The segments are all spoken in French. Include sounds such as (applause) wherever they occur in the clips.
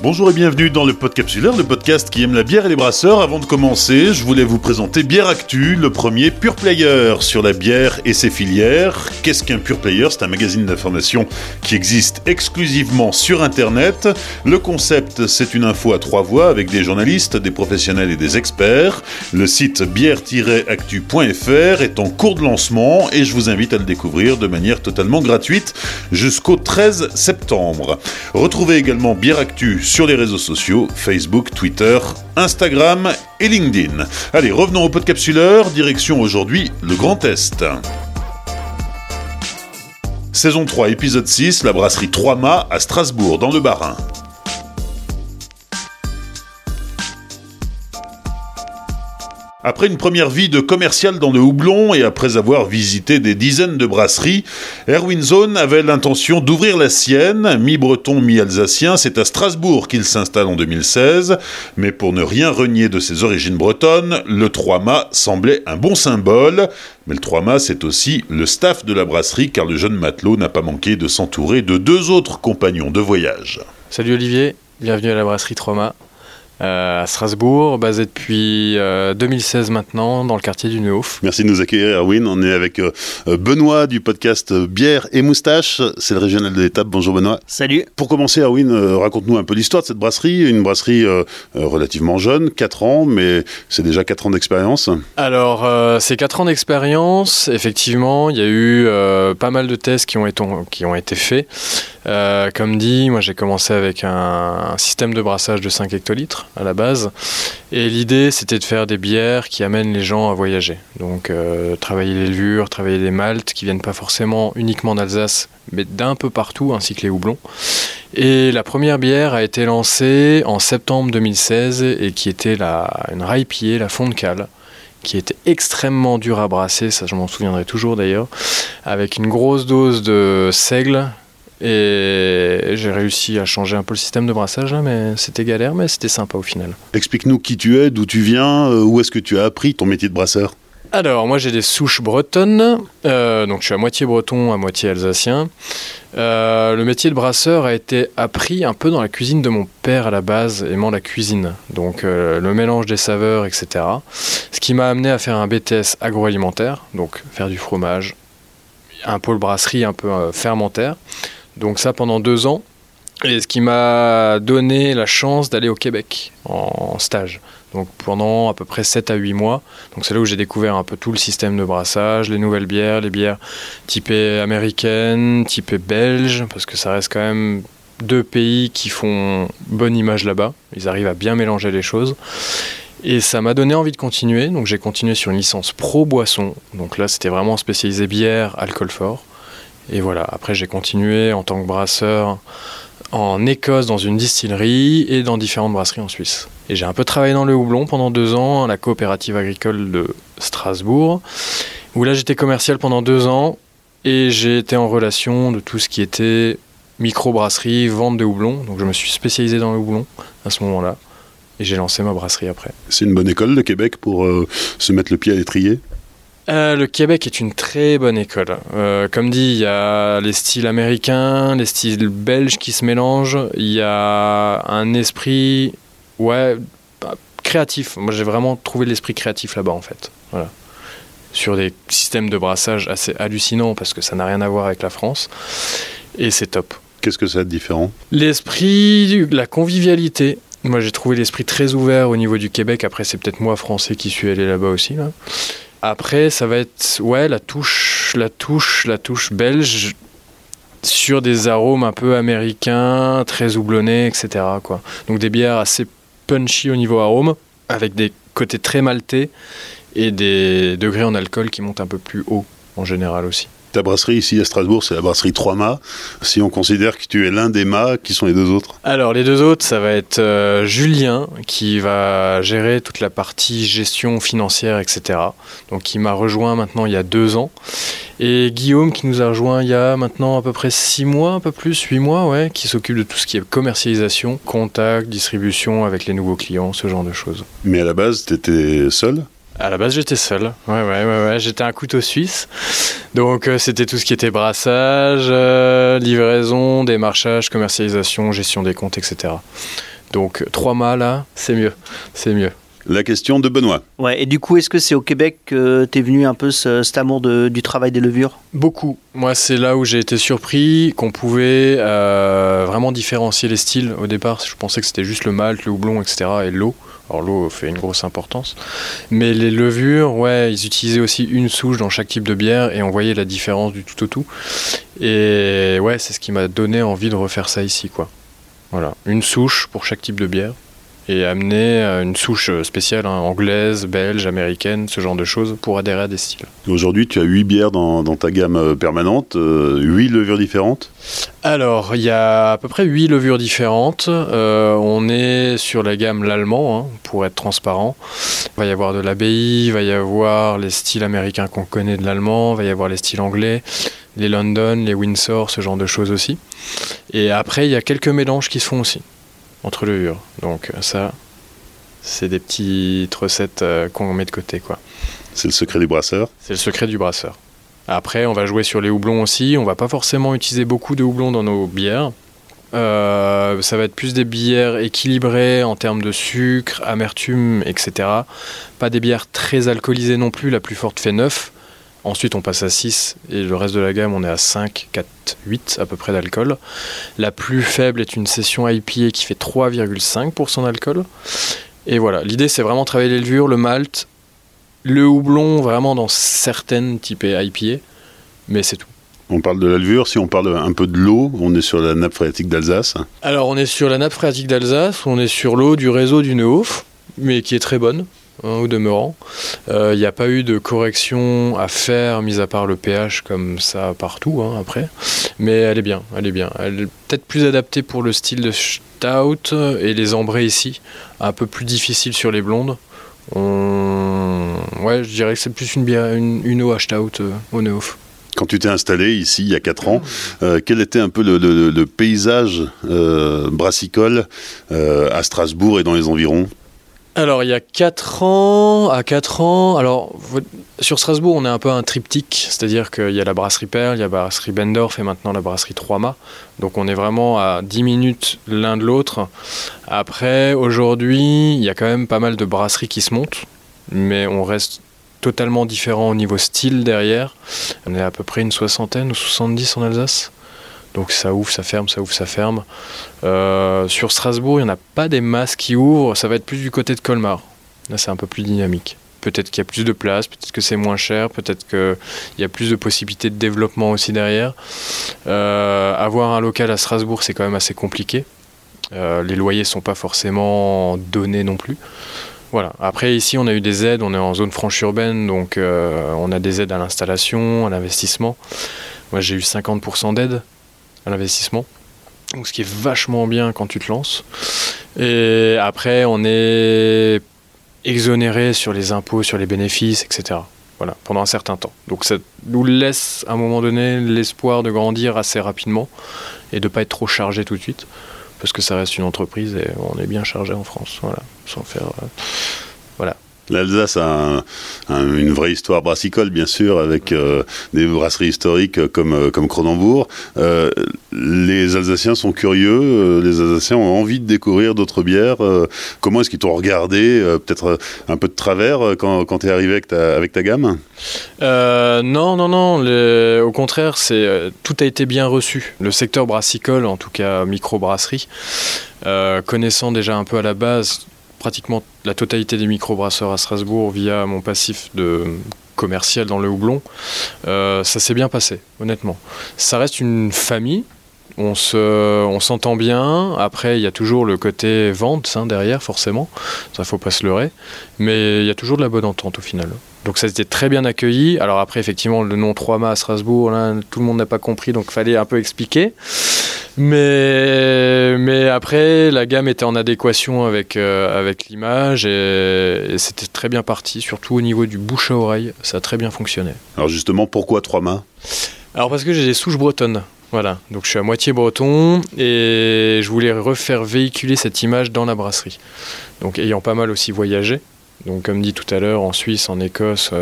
Bonjour et bienvenue dans le Podcapsuleur, le podcast qui aime la bière et les brasseurs. Avant de commencer, je voulais vous présenter Bière Actu, le premier pure player sur la bière et ses filières. Qu'est-ce qu'un pure player? C'est un magazine d'information qui existe exclusivement sur Internet. Le concept, c'est une info à trois voix avec des journalistes, des professionnels et des experts. Le site bière-actu.fr est en cours de lancement et je vous invite à le découvrir de manière totalement gratuite jusqu'au 13 septembre. Retrouvez également Bière Actu sur les réseaux sociaux, Facebook, Twitter, Instagram et LinkedIn. Allez, revenons au podcapsuleur, direction aujourd'hui le Grand Est. Saison 3, épisode 6, la brasserie 3 Mâts à Strasbourg, dans le Bas-Rhin. Après une première vie de commercial dans le houblon et après avoir visité des dizaines de brasseries, Erwin Zone avait l'intention d'ouvrir la sienne, mi-breton, mi-alsacien. C'est à Strasbourg qu'il s'installe en 2016, mais pour ne rien renier de ses origines bretonnes, le 3 mâts semblait un bon symbole. Mais le 3 mâts, c'est aussi le staff de la brasserie, car le jeune matelot n'a pas manqué de s'entourer de deux autres compagnons de voyage. Salut Olivier, bienvenue à la brasserie 3 mâts. Euh, à Strasbourg, basé depuis 2016 euh, maintenant dans le quartier du Neuf. Merci de nous accueillir Erwin. On est avec euh, Benoît du podcast Bière et Moustache. C'est le régional de l'étape. Bonjour Benoît. Salut. Pour commencer Erwin, raconte-nous un peu l'histoire de cette brasserie. Une brasserie relativement jeune, 4 ans, mais c'est déjà 4 ans d'expérience. Alors c'est 4 ans d'expérience. Effectivement, il y a eu pas mal de tests qui ont été, qui ont été faits. comme dit, moi j'ai commencé avec un, un système de brassage de 5 hectolitres à la base. Et l'idée, c'était de faire des bières qui amènent les gens à voyager. Donc, euh, travailler les levures, travailler les maltes qui viennent pas forcément uniquement d'Alsace, mais d'un peu partout, ainsi que les houblons. Et la première bière a été lancée en septembre 2016 et qui était la, une raipier, la fond de cale qui était extrêmement dure à brasser, ça je m'en souviendrai toujours d'ailleurs, avec une grosse dose de seigle, et j'ai réussi à changer un peu le système de brassage, là, mais c'était galère, mais c'était sympa au final. Explique-nous qui tu es, d'où tu viens, euh, où est-ce que tu as appris ton métier de brasseur? Alors, moi j'ai des souches bretonnes, euh, donc je suis à moitié breton, à moitié alsacien. Euh, le métier de brasseur a été appris un peu dans la cuisine de mon père à la base, aimant la cuisine, donc le mélange des saveurs, etc. Ce qui m'a amené à faire un BTS agroalimentaire, donc faire du fromage, un pôle brasserie un peu fermentaire. Donc ça pendant deux ans. Et ce qui m'a donné la chance d'aller au Québec en stage. Donc pendant à peu près 7 à 8 mois. Donc c'est là où j'ai découvert un peu tout le système de brassage, les nouvelles bières, les bières typées américaines, typées belges, parce que ça reste quand même deux pays qui font bonne image là-bas. Ils arrivent à bien mélanger les choses. Et ça m'a donné envie de continuer. Donc j'ai continué sur une licence pro boisson. Donc là c'était vraiment spécialisé bière, alcool fort. Et voilà, après j'ai continué en tant que brasseur en Écosse dans une distillerie et dans différentes brasseries en Suisse. Et j'ai un peu travaillé dans le houblon pendant deux ans à la coopérative agricole de Strasbourg, où là j'étais commercial pendant deux ans et j'ai été en relation de tout ce qui était micro-brasserie, vente de houblon. Donc je me suis spécialisé dans le houblon à ce moment-là et j'ai lancé ma brasserie après. C'est une bonne école de Québec pour euh, se mettre le pied à l'étrier? Euh, le Québec est une très bonne école. Euh, comme dit, il y a les styles américains, les styles belges qui se mélangent. Il y a un esprit, ouais, bah, créatif. Moi, j'ai vraiment trouvé l'esprit créatif là-bas, en fait. Voilà. Sur des systèmes de brassage assez hallucinants parce que ça n'a rien à voir avec la France. Et c'est top. Qu'est-ce que ça de différent? L'esprit, la convivialité. Moi, j'ai trouvé l'esprit très ouvert au niveau du Québec. Après, c'est peut-être moi, français, qui suis allé là-bas aussi. Là. Après, ça va être ouais la touche, la touche, la touche belge sur des arômes un peu américains, très houblonnés, etc. Donc des bières assez punchy au niveau arôme, avec des côtés très maltais et des degrés en alcool qui montent un peu plus haut en général aussi. Ta brasserie ici à Strasbourg, c'est la brasserie 3 mâts. Si on considère que tu es l'un des mâts, qui sont les deux autres Alors, les deux autres, ça va être euh, Julien, qui va gérer toute la partie gestion financière, etc. Donc, qui m'a rejoint maintenant il y a deux ans. Et Guillaume, qui nous a rejoint il y a maintenant à peu près six mois, un peu plus, huit mois, ouais, qui s'occupe de tout ce qui est commercialisation, contact, distribution avec les nouveaux clients, ce genre de choses. Mais à la base, tu étais seul À la base, j'étais seul. Ouais, ouais, ouais, ouais. J'étais un couteau suisse. Donc, euh, c'était tout ce qui était brassage, euh, livraison, démarchage, commercialisation, gestion des comptes, etc. Donc, trois mâts là, c'est mieux. C'est mieux. La question de Benoît. Ouais, et du coup, est-ce que c'est au Québec que t'es venu un peu ce- cet amour de- du travail des levures? Beaucoup. Moi, c'est là où j'ai été surpris qu'on pouvait euh, vraiment différencier les styles. Au départ, je pensais que c'était juste le malt, le houblon, etc. et l'eau. Alors l'eau fait une grosse importance. Mais les levures, ouais, ils utilisaient aussi une souche dans chaque type de bière et on voyait la différence du tout au tout. Et ouais, c'est ce qui m'a donné envie de refaire ça ici, quoi. Voilà, une souche pour chaque type de bière et amener euh, une souche spéciale, hein, anglaise, belge, américaine, ce genre de choses pour adhérer à des styles. Aujourd'hui, tu as 8 bières dans, dans ta gamme euh, permanente, 8 levures différentes? Alors, il y a à peu près 8 levures différentes. Euh, on est sur la gamme l'allemand, hein, pour être transparent. Il va y avoir de l'abbaye, il va y avoir les styles américains qu'on connaît de l'allemand, il va y avoir les styles anglais, les London, les Windsor, ce genre de choses aussi. Et après, il y a quelques mélanges qui se font aussi entre levures. Donc ça, c'est des petites recettes euh, qu'on met de côté, quoi. C'est le secret du brasseur. C'est le secret du brasseur. Après, on va jouer sur les houblons aussi. On va pas forcément utiliser beaucoup de houblons dans nos bières. Euh, ça va être plus des bières équilibrées en termes de sucre, amertume, etc. Pas des bières très alcoolisées non plus. La plus forte fait 9. Ensuite, on passe à 6 et le reste de la gamme, on est à 5, 4, 8 à peu près d'alcool. La plus faible est une session IPA qui fait 3,5% d'alcool. Et voilà, l'idée c'est vraiment travailler les levures, le malt, le houblon vraiment dans certaines types IPA, mais c'est tout. On parle de la levure, si on parle un peu de l'eau, on est sur la nappe phréatique d'Alsace. Alors on est sur la nappe phréatique d'Alsace, on est sur l'eau du réseau du Neuhof, mais qui est très bonne, hein, au demeurant. Il n'y a pas eu de correction à faire, mis à part le pH comme ça partout hein, après, mais elle est bien, elle est bien. Elle est peut-être plus adaptée pour le style de stout et les ambrés ici, un peu plus difficile sur les blondes. On... Ouais, je dirais que c'est plus une, bière, une, une eau à stout euh, au Neuhof. Quand tu t'es installé ici il y a 4 ans, euh, quel était un peu le, paysage euh, brassicole euh, à Strasbourg et dans les environs? Alors, il y a 4 ans, à 4 ans, alors sur Strasbourg, on est un peu un triptyque, c'est-à-dire qu'il y a la brasserie Perle, il y a la brasserie Bendorf et maintenant la brasserie Trois-Mâts. Donc, on est vraiment à 10 minutes l'un de l'autre. Après, aujourd'hui, il y a quand même pas mal de brasseries qui se montent, mais on reste totalement différent au niveau style derrière. On est à peu près une soixantaine ou 70 en Alsace. Donc ça ouvre, ça ferme, ça ouvre, ça ferme. Euh, sur Strasbourg, il n'y en a pas des masses qui ouvrent. Ça va être plus du côté de Colmar. Là, c'est un peu plus dynamique. Peut-être qu'il y a plus de place, peut-être que c'est moins cher, peut-être qu'il y a plus de possibilités de développement aussi derrière. Euh, avoir un local à Strasbourg, c'est quand même assez compliqué. Euh, les loyers sont pas forcément donnés non plus. Voilà. Après, ici, on a eu des aides. On est en zone franche urbaine, donc on a des aides à l'installation, à l'investissement. Moi, j'ai eu 50% d'aide l'investissement. Donc, ce qui est vachement bien quand tu te lances. Et après, on est exonéré sur les impôts, sur les bénéfices, etc. Voilà, pendant un certain temps. Donc ça nous laisse à un moment donné l'espoir de grandir assez rapidement et de ne pas être trop chargé tout de suite. Parce que ça reste une entreprise et on est bien chargé en France, voilà, sans faire. euh, L'Alsace a un- un- une vraie histoire brassicole, bien sûr, avec euh, des brasseries historiques comme, euh, comme Cronenbourg. Euh, les Alsaciens sont curieux, euh, les Alsaciens ont envie de découvrir d'autres bières. Euh, comment est-ce qu'ils t'ont regardé, euh, peut-être euh, un peu de travers, euh, quand, quand tu es arrivé avec ta, gamme? Euh, non, non, non. au contraire, c'est euh, tout a été bien reçu. Le secteur brassicole, en tout cas microbrasserie, euh, connaissant déjà un peu à la base pratiquement la totalité des microbrasseurs à Strasbourg via mon passif de commercial dans le houblon, euh, ça s'est bien passé, honnêtement. Ça reste une famille. On se, on s'entend bien. Après, il y a toujours le côté vente hein, derrière, forcément. Ça, faut pas se leurrer. Mais il y a toujours de la bonne entente au final. Donc ça été très bien accueilli. Alors après, effectivement, le nom 3 mâts à Strasbourg, là, tout le monde n'a pas compris, donc fallait un peu expliquer. Mais, mais après, la gamme était en adéquation avec, euh, avec l'image et, et c'était très bien parti, surtout au niveau du bouche à oreille, ça a très bien fonctionné. Alors justement, pourquoi trois mâts? Alors parce que j'ai des souches bretonnes. Voilà, donc je suis à moitié breton et je voulais refaire véhiculer cette image dans la brasserie. Donc ayant pas mal aussi voyagé, Donc comme dit tout à l'heure, en Suisse, en Écosse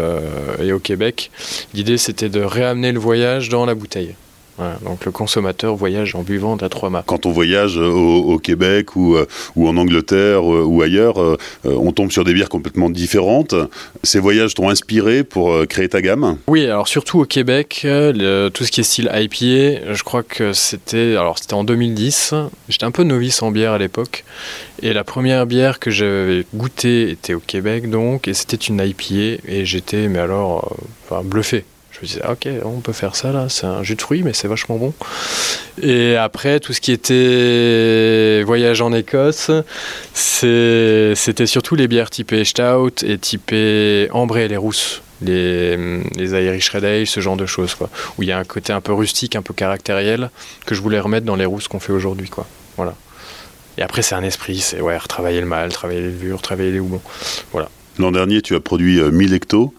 et au Québec, l'idée c'était de réamener le voyage dans la bouteille donc le consommateur voyage en buvant de la 3 mâts. Quand on voyage au, Québec ou, euh, ou, en Angleterre euh, ou ailleurs, euh, on tombe sur des bières complètement différentes. Ces voyages t'ont inspiré pour créer ta gamme? Oui, alors surtout au Québec, tout ce qui est style IPA, je crois que c'était alors c'était en 2010. J'étais un peu novice en bière à l'époque et la première bière que j'avais goûtée était au Québec donc et c'était une IPA et j'étais mais alors bluffé je me disais, ah, ok, on peut faire ça là, c'est un jus de fruits, mais c'est vachement bon. Et après, tout ce qui était voyage en Écosse, c'était surtout les bières typées Stout et typées Ambré, les rousses, les, les Irish Red Ale, ce genre de choses, quoi. Où il y a un côté un peu rustique, un peu caractériel, que je voulais remettre dans les rousses qu'on fait aujourd'hui, quoi. Voilà. Et après, c'est un esprit, c'est ouais, retravailler le mal, travailler les levures, travailler les houblons. Voilà. L'an dernier, tu as produit 1000 euh, hectos.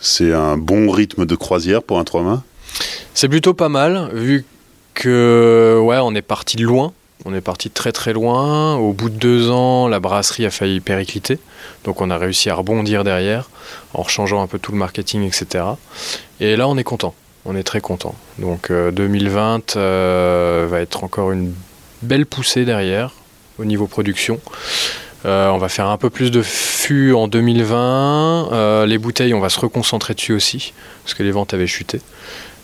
C'est un bon rythme de croisière pour un trois mains? C'est plutôt pas mal, vu que on est parti loin. On est parti très très loin. Au bout de deux ans, la brasserie a failli péricliter. Donc on a réussi à rebondir derrière en changeant un peu tout le marketing, etc. Et là, on est content. On est très content. Donc 2020 euh, euh, va être encore une belle poussée derrière au niveau production. Euh, on va faire un peu plus de fûts en 2020. Euh, les bouteilles, on va se reconcentrer dessus aussi, parce que les ventes avaient chuté.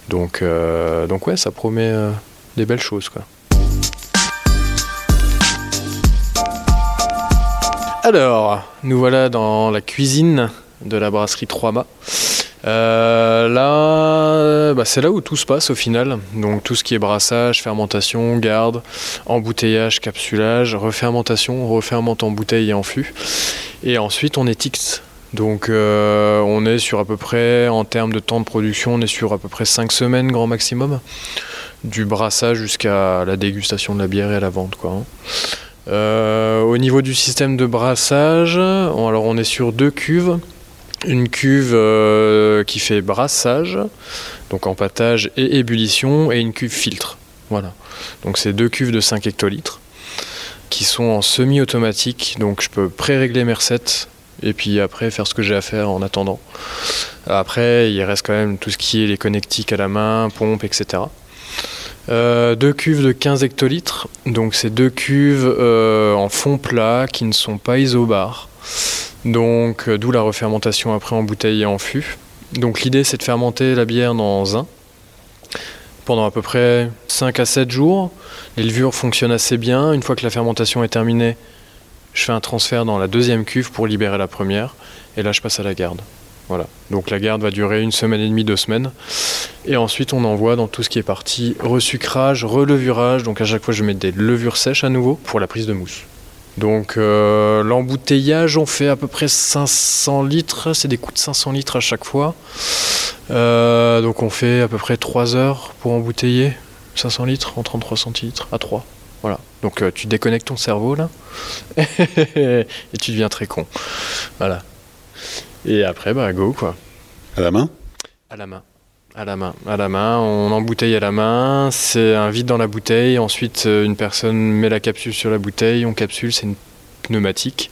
Donc, euh, donc ouais, ça promet des belles choses. Quoi. Alors, nous voilà dans la cuisine de la brasserie 3 mâts. Euh, là, bah, c'est là où tout se passe au final. Donc tout ce qui est brassage, fermentation, garde, embouteillage, capsulage, refermentation, refermente en bouteille et en fût. Et ensuite on étiquette. Donc euh, on est sur à peu près, en termes de temps de production, on est sur à peu près 5 semaines grand maximum. Du brassage jusqu'à la dégustation de la bière et à la vente. Hein. euh, au niveau du système de brassage, alors on est sur deux cuves une cuve euh, qui fait brassage, donc empâtage et ébullition, et une cuve filtre. Voilà. Donc c'est deux cuves de 5 hectolitres qui sont en semi-automatique, donc je peux pré-régler mes recettes et puis après faire ce que j'ai à faire en attendant. Après, il reste quand même tout ce qui est les connectiques à la main, pompe, etc. Euh, deux cuves de 15 hectolitres, donc c'est deux cuves euh, en fond plat qui ne sont pas isobars. Donc, euh, d'où la refermentation après en bouteille et en fût. Donc, l'idée, c'est de fermenter la bière dans un pendant à peu près 5 à 7 jours. Les levures fonctionnent assez bien. Une fois que la fermentation est terminée, je fais un transfert dans la deuxième cuve pour libérer la première. Et là, je passe à la garde. Voilà. Donc la garde va durer une semaine et demie, deux semaines. Et ensuite, on envoie dans tout ce qui est parti resucrage, relevurage. Donc à chaque fois, je mets des levures sèches à nouveau pour la prise de mousse. Donc euh, l'embouteillage, on fait à peu près 500 litres, c'est des coups de 500 litres à chaque fois. Euh, donc on fait à peu près 3 heures pour embouteiller 500 litres en 33 centilitres à 3. Voilà. Donc euh, tu déconnectes ton cerveau là (laughs) et tu deviens très con. Voilà. Et après, bah go quoi. À la main? À la main. À la main, à la main, on embouteille à la main, c'est un vide dans la bouteille, ensuite euh, une personne met la capsule sur la bouteille, on capsule, c'est une pneumatique.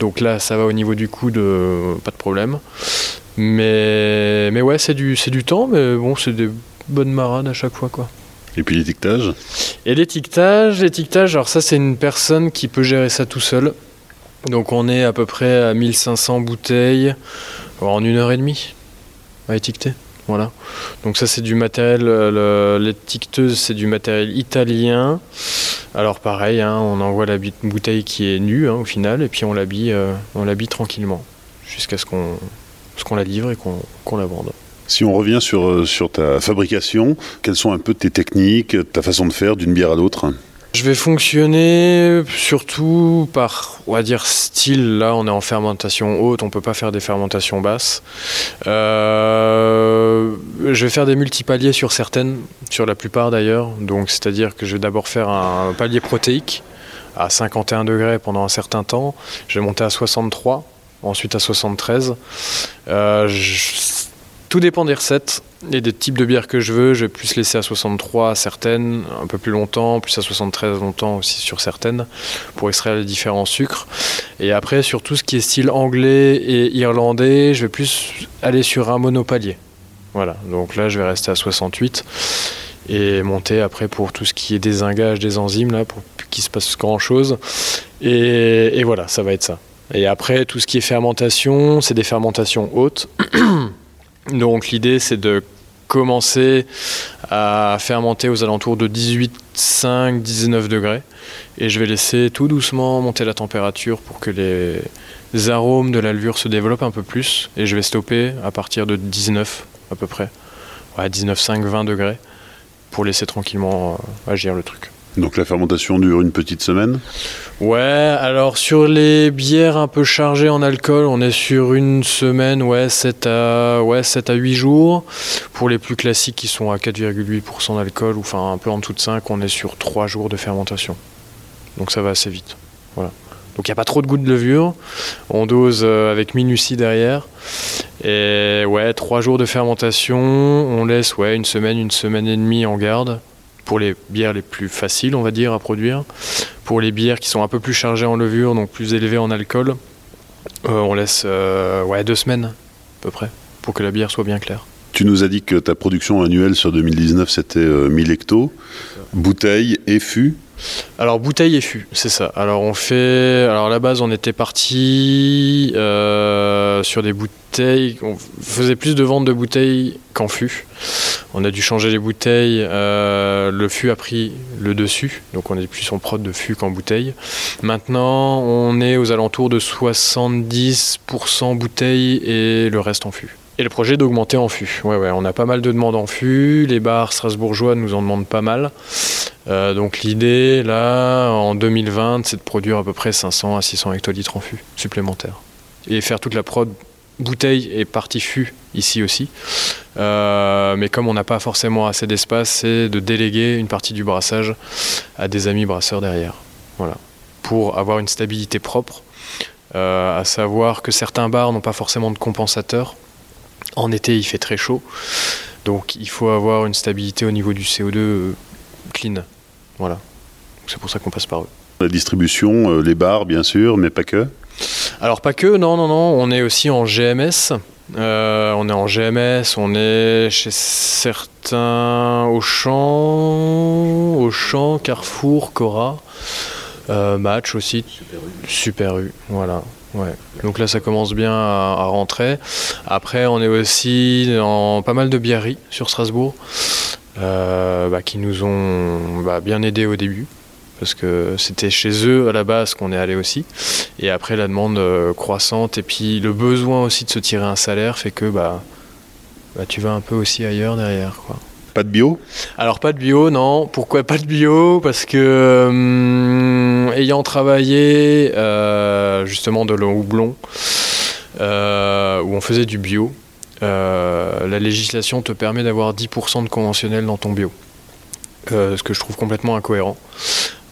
Donc là, ça va au niveau du coude, pas de problème. Mais, mais ouais, c'est du, du temps, mais bon, c'est des bonnes marades à chaque fois, quoi. Et puis l'étiquetage? Et l'étiquetage, l'étiquetage, alors ça, c'est une personne qui peut gérer ça tout seul. Donc on est à peu près à 1500 bouteilles en une heure et demie à étiqueter. Voilà. Donc ça c'est du matériel, euh, l'étiqueteuse c'est du matériel italien. Alors pareil, hein, on envoie la bouteille qui est nue hein, au final et puis on l'habille, euh, on l'habille tranquillement jusqu'à ce qu'on, qu'on la livre et qu'on, la vende. Si on revient sur, euh, sur ta fabrication, quelles sont un peu tes techniques, ta façon de faire d'une bière à l'autre? Je vais fonctionner surtout par, on va dire, style. Là, on est en fermentation haute, on peut pas faire des fermentations basses. Euh, je vais faire des multipaliers sur certaines, sur la plupart d'ailleurs. Donc, c'est-à-dire que je vais d'abord faire un palier protéique à 51 degrés pendant un certain temps. Je vais monter à 63, ensuite à 73. Euh, tout dépend des recettes. et des types de bières que je veux. Je vais plus laisser à 63 certaines, un peu plus longtemps, plus à 73 longtemps aussi sur certaines, pour extraire les différents sucres. Et après, sur tout ce qui est style anglais et irlandais, je vais plus aller sur un monopalier. Voilà, donc là, je vais rester à 68 et monter après pour tout ce qui est désingage des enzymes, là, pour qu'il se passe grand chose. Et, et voilà, ça va être ça. Et après, tout ce qui est fermentation, c'est des fermentations hautes. (clears throat) Donc l'idée, c'est de commencer à fermenter aux alentours de 18, 19 degrés. Et je vais laisser tout doucement monter la température pour que les arômes de la levure se développent un peu plus. Et je vais stopper à partir de 19 à peu près. Ouais, 19, 5, 20 degrés pour laisser tranquillement euh, agir le truc. Donc la fermentation dure une petite semaine Ouais, alors sur les bières un peu chargées en alcool, on est sur une semaine, ouais, 7 à, ouais, 7 à 8 jours. Pour les plus classiques qui sont à 4,8% d'alcool, ou enfin un peu en dessous de 5, on est sur 3 jours de fermentation. Donc ça va assez vite. Voilà. Donc il n'y a pas trop de goût de levure. On dose euh, avec minutie derrière. Et ouais, 3 jours de fermentation. On laisse ouais, une semaine, une semaine et demie en garde pour les bières les plus faciles, on va dire, à produire. Pour les bières qui sont un peu plus chargées en levure, donc plus élevées en alcool, euh, on laisse euh, ouais, deux semaines à peu près pour que la bière soit bien claire. Tu nous as dit que ta production annuelle sur 2019 c'était 1000 hectos, bouteilles et fûts alors bouteille et fût, c'est ça. Alors on fait, alors à la base on était parti euh, sur des bouteilles, on faisait plus de ventes de bouteilles qu'en fût. On a dû changer les bouteilles, euh, le fût a pris le dessus, donc on est plus en prod de fût qu'en bouteille. Maintenant on est aux alentours de 70% bouteilles et le reste en fût. Et le projet d'augmenter en fût. Ouais, ouais, on a pas mal de demandes en fût. Les bars strasbourgeois nous en demandent pas mal. Euh, donc l'idée, là, en 2020, c'est de produire à peu près 500 à 600 hectolitres en fût supplémentaires. Et faire toute la prod bouteille et partie fût ici aussi. Euh, mais comme on n'a pas forcément assez d'espace, c'est de déléguer une partie du brassage à des amis brasseurs derrière. Voilà. Pour avoir une stabilité propre. Euh, à savoir que certains bars n'ont pas forcément de compensateur. En été, il fait très chaud. Donc il faut avoir une stabilité au niveau du CO2 clean. Voilà. C'est pour ça qu'on passe par eux. La distribution, euh, les bars bien sûr, mais pas que Alors pas que, non, non, non. On est aussi en GMS. Euh, on est en GMS, on est chez certains Auchan, Auchan, Carrefour, Cora, euh, Match aussi, Super U, voilà. Ouais. Donc là, ça commence bien à, à, rentrer. Après, on est aussi en pas mal de bières sur Strasbourg. Euh, bah, qui nous ont bah, bien aidés au début parce que c'était chez eux à la base qu'on est allé aussi. Et après la demande euh, croissante et puis le besoin aussi de se tirer un salaire fait que bah, bah tu vas un peu aussi ailleurs derrière quoi. Pas de bio? Alors pas de bio, non. Pourquoi pas de bio? Parce que hum, ayant travaillé euh, justement de l'eau houblon, euh, où on faisait du bio, euh, la législation te permet d'avoir 10% de conventionnel dans ton bio. Euh, ce que je trouve complètement incohérent.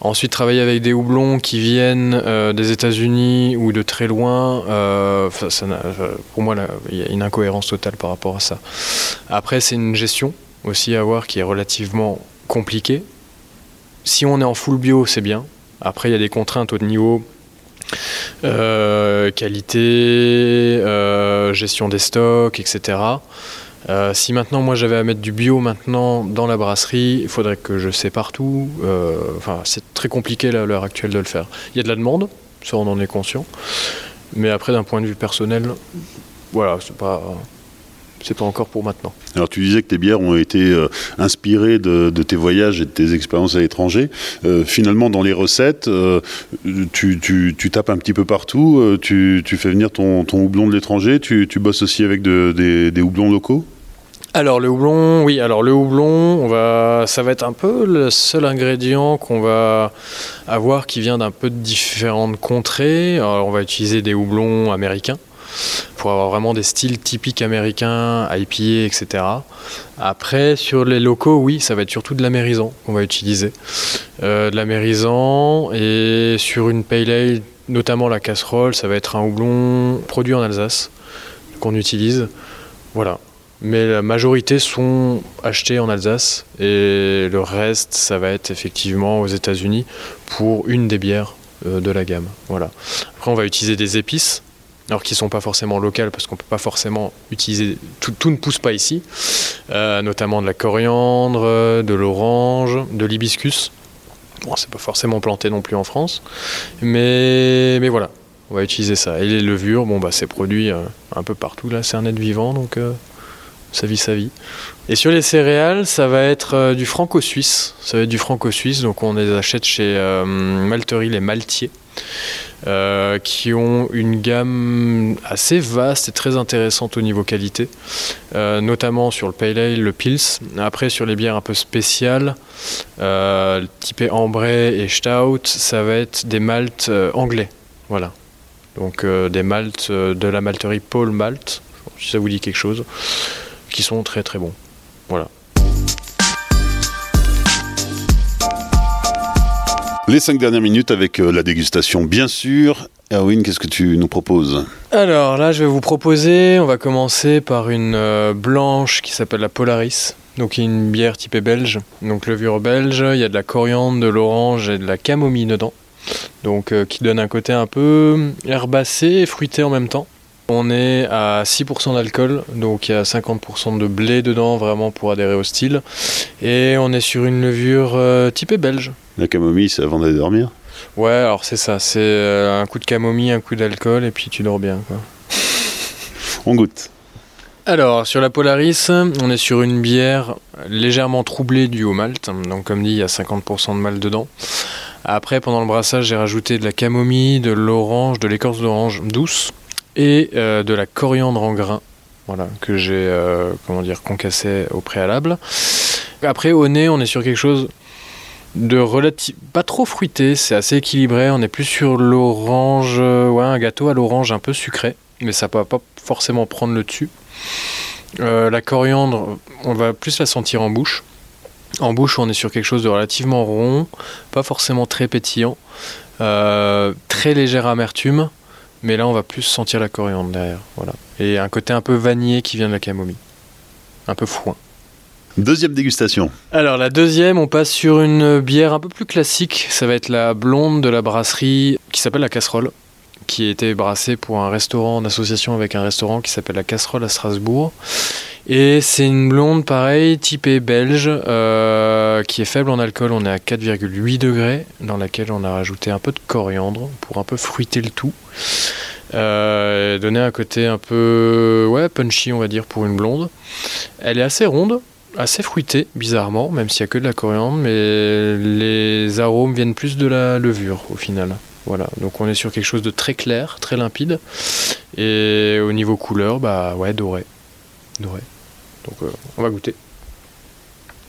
Ensuite, travailler avec des houblons qui viennent euh, des États-Unis ou de très loin, pour moi, il y a une incohérence totale par rapport à ça. Après, c'est une gestion aussi à voir qui est relativement compliquée. Si on est en full bio, c'est bien. Après, il y a des contraintes au niveau qualité, euh, gestion des stocks, etc. Euh, si maintenant moi j'avais à mettre du bio maintenant dans la brasserie, il faudrait que je sépare tout. Euh, enfin, c'est très compliqué à l'heure actuelle de le faire. Il y a de la demande, ça on en est conscient. Mais après, d'un point de vue personnel, voilà, c'est pas c'est pas encore pour maintenant. Alors tu disais que tes bières ont été euh, inspirées de, de, tes voyages et de tes expériences à l'étranger. Euh, finalement, dans les recettes, euh, tu, tu, tu, tapes un petit peu partout, euh, tu, tu, fais venir ton, ton houblon de l'étranger, tu, bosses aussi avec de, des, des houblons locaux? Alors le houblon, oui. Alors le houblon, on va, ça va être un peu le seul ingrédient qu'on va avoir qui vient d'un peu de différentes contrées. Alors on va utiliser des houblons américains pour avoir vraiment des styles typiques américains, IPA, etc. Après, sur les locaux, oui, ça va être surtout de l'amérisant qu'on va utiliser. Euh, de l'amérisant et sur une pale ale, notamment la casserole, ça va être un houblon produit en Alsace qu'on utilise. Voilà. Mais la majorité sont achetés en Alsace et le reste, ça va être effectivement aux États-Unis pour une des bières euh, de la gamme. Voilà. Après, on va utiliser des épices, alors qui ne sont pas forcément locales parce qu'on ne peut pas forcément utiliser. Tout, tout ne pousse pas ici, euh, notamment de la coriandre, de l'orange, de l'hibiscus. Bon, c'est pas forcément planté non plus en France, mais, mais voilà, on va utiliser ça. Et les levures, bon, bah, c'est produit euh, un peu partout. Là, c'est un être vivant, donc euh, ça vit sa vie. Et sur les céréales, ça va être du franco-suisse. Ça va être du franco-suisse, donc on les achète chez Malterie, les Maltiers. Qui ont une gamme assez vaste et très intéressante au niveau qualité, notamment sur le Pale Ale, le Pils. Après, sur les bières un peu spéciales, typées Ambré et Stout, ça va être des maltes anglais. Voilà. Donc euh, des maltes euh, de la malterie Paul Malt, si ça vous dit quelque chose, qui sont très très bons. Voilà. Les cinq dernières minutes avec euh, la dégustation, bien sûr. Erwin, qu'est-ce que tu nous proposes? Alors là, je vais vous proposer, on va commencer par une blanche qui s'appelle la Polaris. Donc une bière typée belge, donc levure belge, il y a de la coriandre, de l'orange et de la camomille dedans donc euh, qui donne un côté un peu herbacé et fruité en même temps. On est à 6% d'alcool, donc il y a 50% de blé dedans vraiment pour adhérer au style. Et on est sur une levure euh, typée belge. La camomille, c'est avant d'aller dormir Ouais, alors c'est ça, c'est euh, un coup de camomille, un coup d'alcool et puis tu dors bien. Quoi. (laughs) on goûte. Alors, sur la Polaris, on est sur une bière légèrement troublée du haut malt. Donc, comme dit, il y a 50% de malt dedans. Après, pendant le brassage, j'ai rajouté de la camomille, de l'orange, de l'écorce d'orange douce et euh, de la coriandre en grains. Voilà, que j'ai euh, comment dire concassé au préalable. Après au nez, on est sur quelque chose de pas trop fruité, c'est assez équilibré, on est plus sur l'orange, euh, ouais, un gâteau à l'orange un peu sucré, mais ça va pas forcément prendre le dessus. la coriandre, on va plus la sentir en bouche. En bouche, on est sur quelque chose de relativement rond, pas forcément très pétillant, euh, très légère amertume, mais là on va plus sentir la coriandre derrière. Voilà. Et un côté un peu vanillé qui vient de la camomille. Un peu foin. Deuxième dégustation. Alors la deuxième, on passe sur une bière un peu plus classique. Ça va être la blonde de la brasserie qui s'appelle la casserole, qui a été brassée pour un restaurant en association avec un restaurant qui s'appelle la casserole à Strasbourg. Et c'est une blonde, pareil, typée belge, euh, qui est faible en alcool. On est à 4,8 degrés, dans laquelle on a rajouté un peu de coriandre pour un peu fruiter le tout. Euh, donner un côté un peu ouais, punchy, on va dire, pour une blonde. Elle est assez ronde, assez fruitée, bizarrement, même s'il n'y a que de la coriandre, mais les arômes viennent plus de la levure au final. Voilà, donc on est sur quelque chose de très clair, très limpide. Et au niveau couleur, bah ouais, doré. Doré. Donc euh, on va goûter.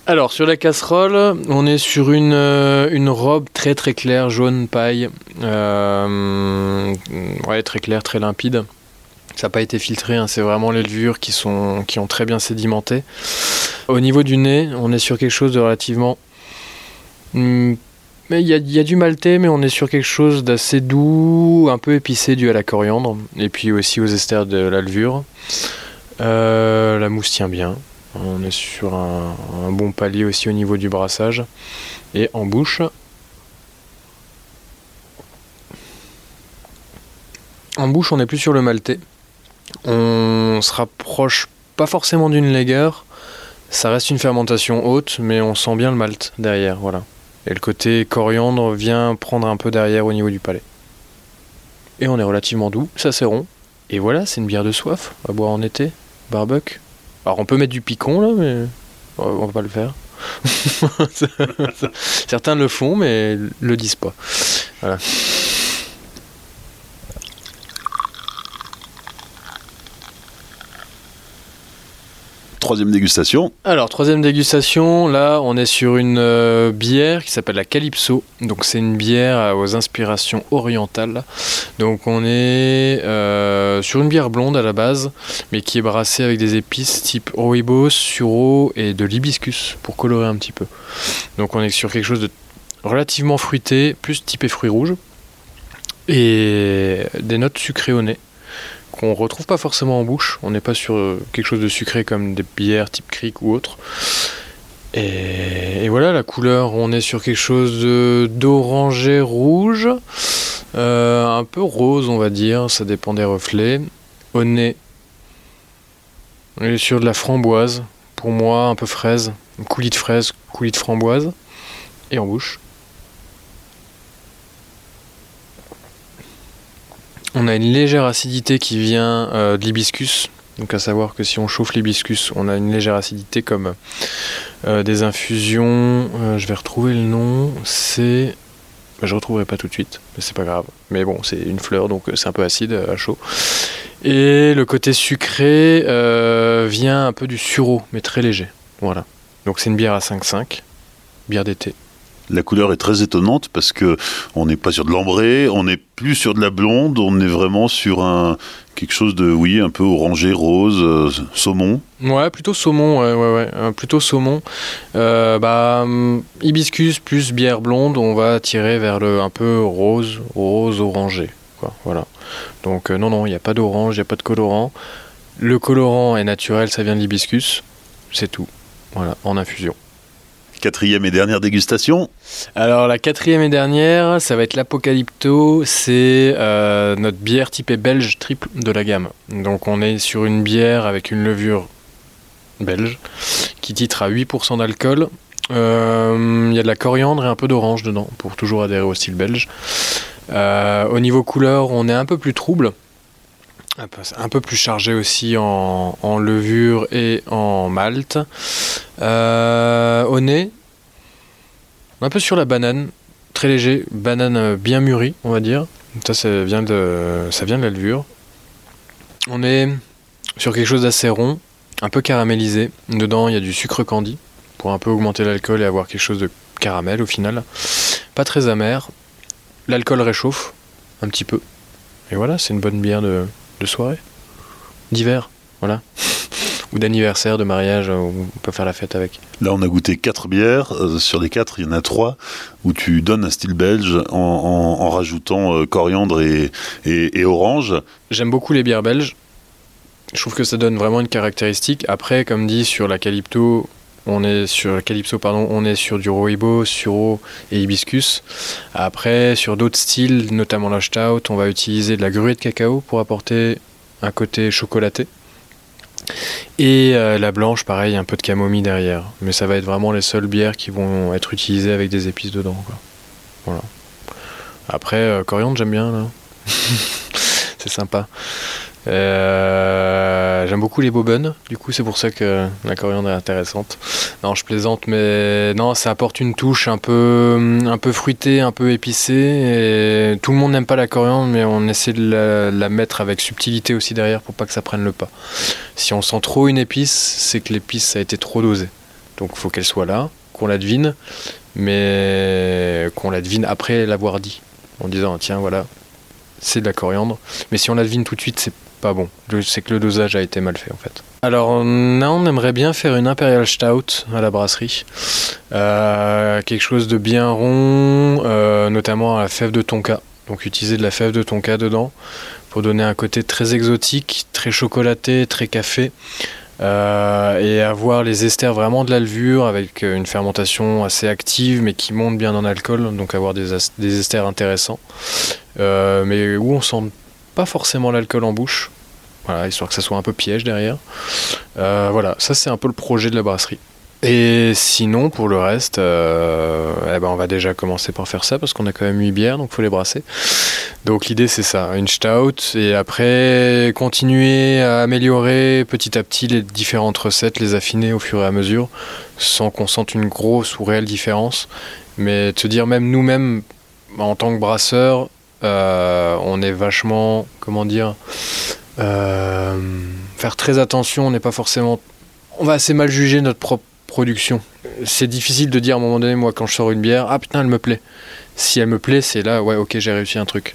Alors sur la casserole, on est sur une, euh, une robe très très claire, jaune paille. Euh, ouais, très claire, très limpide. Ça n'a pas été filtré, hein, c'est vraiment les levures qui, sont, qui ont très bien sédimenté. Au niveau du nez, on est sur quelque chose de relativement... Hmm, mais il y, a du maltais, mais on est sur quelque chose d'assez doux, un peu épicé dû à la coriandre, et puis aussi aux esters de la levure. Euh, la mousse tient bien. On est sur un, bon palier aussi au niveau du brassage. Et en bouche. En bouche, on est plus sur le maltais. On se rapproche pas forcément d'une lager. Ça reste une fermentation haute, mais on sent bien le malt derrière, voilà. Et le côté coriandre vient prendre un peu derrière au niveau du palais. Et on est relativement doux, ça c'est rond. Et voilà, c'est une bière de soif à boire en été. Barbecue. Alors on peut mettre du picon là, mais on va pas le faire. (laughs) Certains le font, mais le disent pas. Voilà. Troisième dégustation. Alors, troisième dégustation, là, on est sur une euh, bière qui s'appelle la Calypso. Donc, c'est une bière aux inspirations orientales. Donc, on est euh, sur une bière blonde à la base, mais qui est brassée avec des épices type rooibos, sureau et de l'hibiscus pour colorer un petit peu. Donc, on est sur quelque chose de relativement fruité, plus typé fruits rouges, et des notes sucrées au nez qu'on retrouve pas forcément en bouche. On n'est pas sur euh, quelque chose de sucré comme des bières type cric ou autre. Et, voilà, la couleur, on est sur quelque chose d'orangé rouge, euh, un peu rose, on va dire, ça dépend des reflets. Au nez, on est sur de la framboise, pour moi, un peu fraise, coulis de fraise, coulis de framboise, et en bouche. On a une légère acidité qui vient euh, de l'hibiscus. Donc à savoir que si on chauffe l'hibiscus, on a une légère acidité comme euh, des infusions. euh, je vais retrouver le nom. C'est. bah, je retrouverai pas tout de suite, mais c'est pas grave. Mais bon, c'est une fleur, donc c'est un peu acide à chaud. Et le côté sucré vient un peu du sureau, mais très léger. Voilà. Donc c'est une bière à 5,5, bière d'été. La couleur est très étonnante parce que on n'est pas sur de l'ambré, on n'est plus sur de la blonde, on est vraiment sur un quelque chose de oui un peu orangé, rose, euh, saumon. Ouais, plutôt saumon, ouais, ouais, ouais, euh, plutôt saumon. Euh, bah, hum, hibiscus plus bière blonde, on va tirer vers le un peu rose, rose orangé, quoi. Voilà. Donc non, non, il n'y a pas d'orange, il n'y a pas de colorant. Le colorant est naturel, ça vient de l'hibiscus, c'est tout. Voilà, en infusion. Quatrième et dernière dégustation. Alors la quatrième et dernière, ça va être l'Apocalypto, c'est euh, notre bière typée belge triple de la gamme. Donc on est sur une bière avec une levure belge qui titre à 8% d'alcool. Euh, Il y a de la coriandre et un peu d'orange dedans pour toujours adhérer au style belge. Euh, au niveau couleur, on est un peu plus trouble. Un peu, plus chargé aussi en, levure et en malt. Euh, au nez, un peu sur la banane, très léger, banane bien mûrie, on va dire. Ça, ça vient de, ça vient de la levure. On est sur quelque chose d'assez rond, un peu caramélisé. Dedans, il y a du sucre candy pour un peu augmenter l'alcool et avoir quelque chose de caramel au final. Pas très amer. L'alcool réchauffe un petit peu. Et voilà, c'est une bonne bière de, de soirée, d'hiver, voilà. Ou d'anniversaire, de mariage, euh, où on peut faire la fête avec. Là, on a goûté quatre bières. Euh, sur les quatre, il y en a trois où tu donnes un style belge en, en- en rajoutant euh, coriandre et, et- et orange. J'aime beaucoup les bières belges. Je trouve que ça donne vraiment une caractéristique. Après, comme dit sur la Calypso, on est sur Calypso, on est sur du Roibo, Suro et Hibiscus. Après, sur d'autres styles, notamment la on va utiliser de la gruée de cacao pour apporter un côté chocolaté. Et euh, la blanche, pareil, un peu de camomille derrière. Mais ça va être vraiment les seules bières qui vont être utilisées avec des épices dedans. Voilà. Après, euh, coriandre, j'aime bien là. (laughs) c'est sympa. Euh, J'aime beaucoup les bobonnes, du coup c'est pour ça que la coriandre est intéressante. Non, je plaisante, mais non, ça apporte une touche un peu, un peu fruitée, un peu épicée. Tout le monde n'aime pas la coriandre, mais on essaie de la, mettre avec subtilité aussi derrière pour pas que ça prenne le pas. Si on sent trop une épice, c'est que l'épice a été trop dosé. Donc il faut qu'elle soit là, qu'on la devine, mais qu'on la devine après l'avoir dit, en disant tiens voilà, c'est de la coriandre. Mais si on la devine tout de suite, c'est pas bon. C'est que le dosage a été mal fait en fait. Alors on, on aimerait bien faire une Imperial Stout à la brasserie. Euh, quelque chose de bien rond, euh, notamment à la fève de tonka. Donc utiliser de la fève de tonka dedans pour donner un côté très exotique, très chocolaté, très café. Euh, et avoir les esters vraiment de la levure avec euh, une fermentation assez active mais qui monte bien en alcool, donc avoir des, des esters intéressants. Euh, mais où on sent pas forcément l'alcool en bouche. Histoire que ça soit un peu piège derrière. Euh, voilà, ça c'est un peu le projet de la brasserie. Et sinon, pour le reste, euh, eh ben on va déjà commencer par faire ça parce qu'on a quand même 8 bières, donc faut les brasser. Donc l'idée c'est ça, une stout, et après continuer à améliorer petit à petit les différentes recettes, les affiner au fur et à mesure, sans qu'on sente une grosse ou réelle différence. Mais se dire même nous-mêmes, en tant que brasseurs, euh, on est vachement, comment dire, euh, faire très attention, on n'est pas forcément... On va assez mal juger notre propre production. C'est difficile de dire à un moment donné, moi quand je sors une bière, ah putain elle me plaît. Si elle me plaît, c'est là, ouais ok j'ai réussi un truc.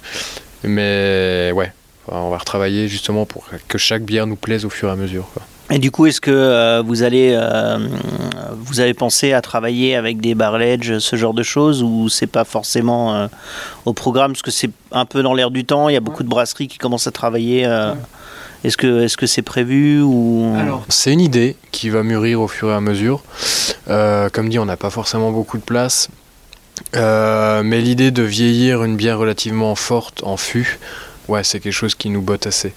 Mais ouais, on va retravailler justement pour que chaque bière nous plaise au fur et à mesure. Et du coup, est-ce que euh, vous allez, euh, vous avez pensé à travailler avec des barrelages, ce genre de choses, ou c'est pas forcément euh, au programme, parce que c'est un peu dans l'air du temps. Il y a beaucoup de brasseries qui commencent à travailler euh, Est-ce que est-ce que c'est prévu ou c'est une idée qui va mûrir au fur et à mesure. Comme dit, on n'a pas forcément beaucoup de place. Mais l'idée de vieillir une bière relativement forte en fût, ouais, c'est quelque chose qui nous botte assez.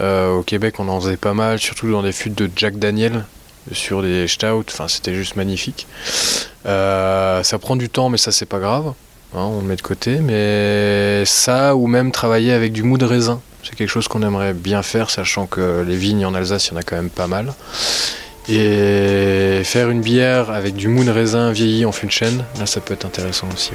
Euh, au Québec, on en faisait pas mal, surtout dans des fûts de Jack Daniel, sur des stouts, enfin, c'était juste magnifique. Euh, ça prend du temps, mais ça, c'est pas grave. Hein, on le met de côté. Mais ça, ou même travailler avec du mou de raisin, c'est quelque chose qu'on aimerait bien faire, sachant que les vignes en Alsace, il y en a quand même pas mal. Et faire une bière avec du mou de raisin vieilli en fût de chêne, là, ça peut être intéressant aussi.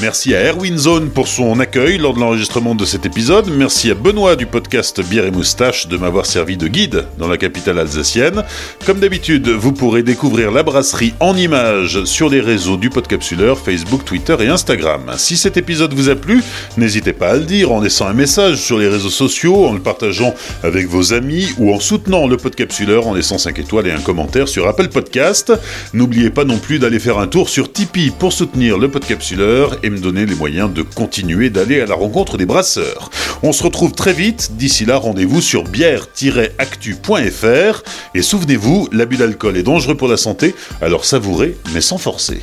Merci à Erwin Zone pour son accueil lors de l'enregistrement de cet épisode. Merci à Benoît du podcast Bière et Moustache de m'avoir servi de guide dans la capitale alsacienne. Comme d'habitude, vous pourrez découvrir la brasserie en images sur les réseaux du Podcapsuleur, Facebook, Twitter et Instagram. Si cet épisode vous a plu, n'hésitez pas à le dire en laissant un message sur les réseaux sociaux, en le partageant avec vos amis ou en soutenant le Podcapsuleur en laissant 5 étoiles et un commentaire sur Apple Podcast. N'oubliez pas non plus d'aller faire un tour sur Tipeee pour soutenir le Podcapsuleur me donner les moyens de continuer d'aller à la rencontre des brasseurs. On se retrouve très vite, d'ici là rendez-vous sur bière-actu.fr et souvenez-vous, l'abus d'alcool est dangereux pour la santé, alors savourez mais sans forcer.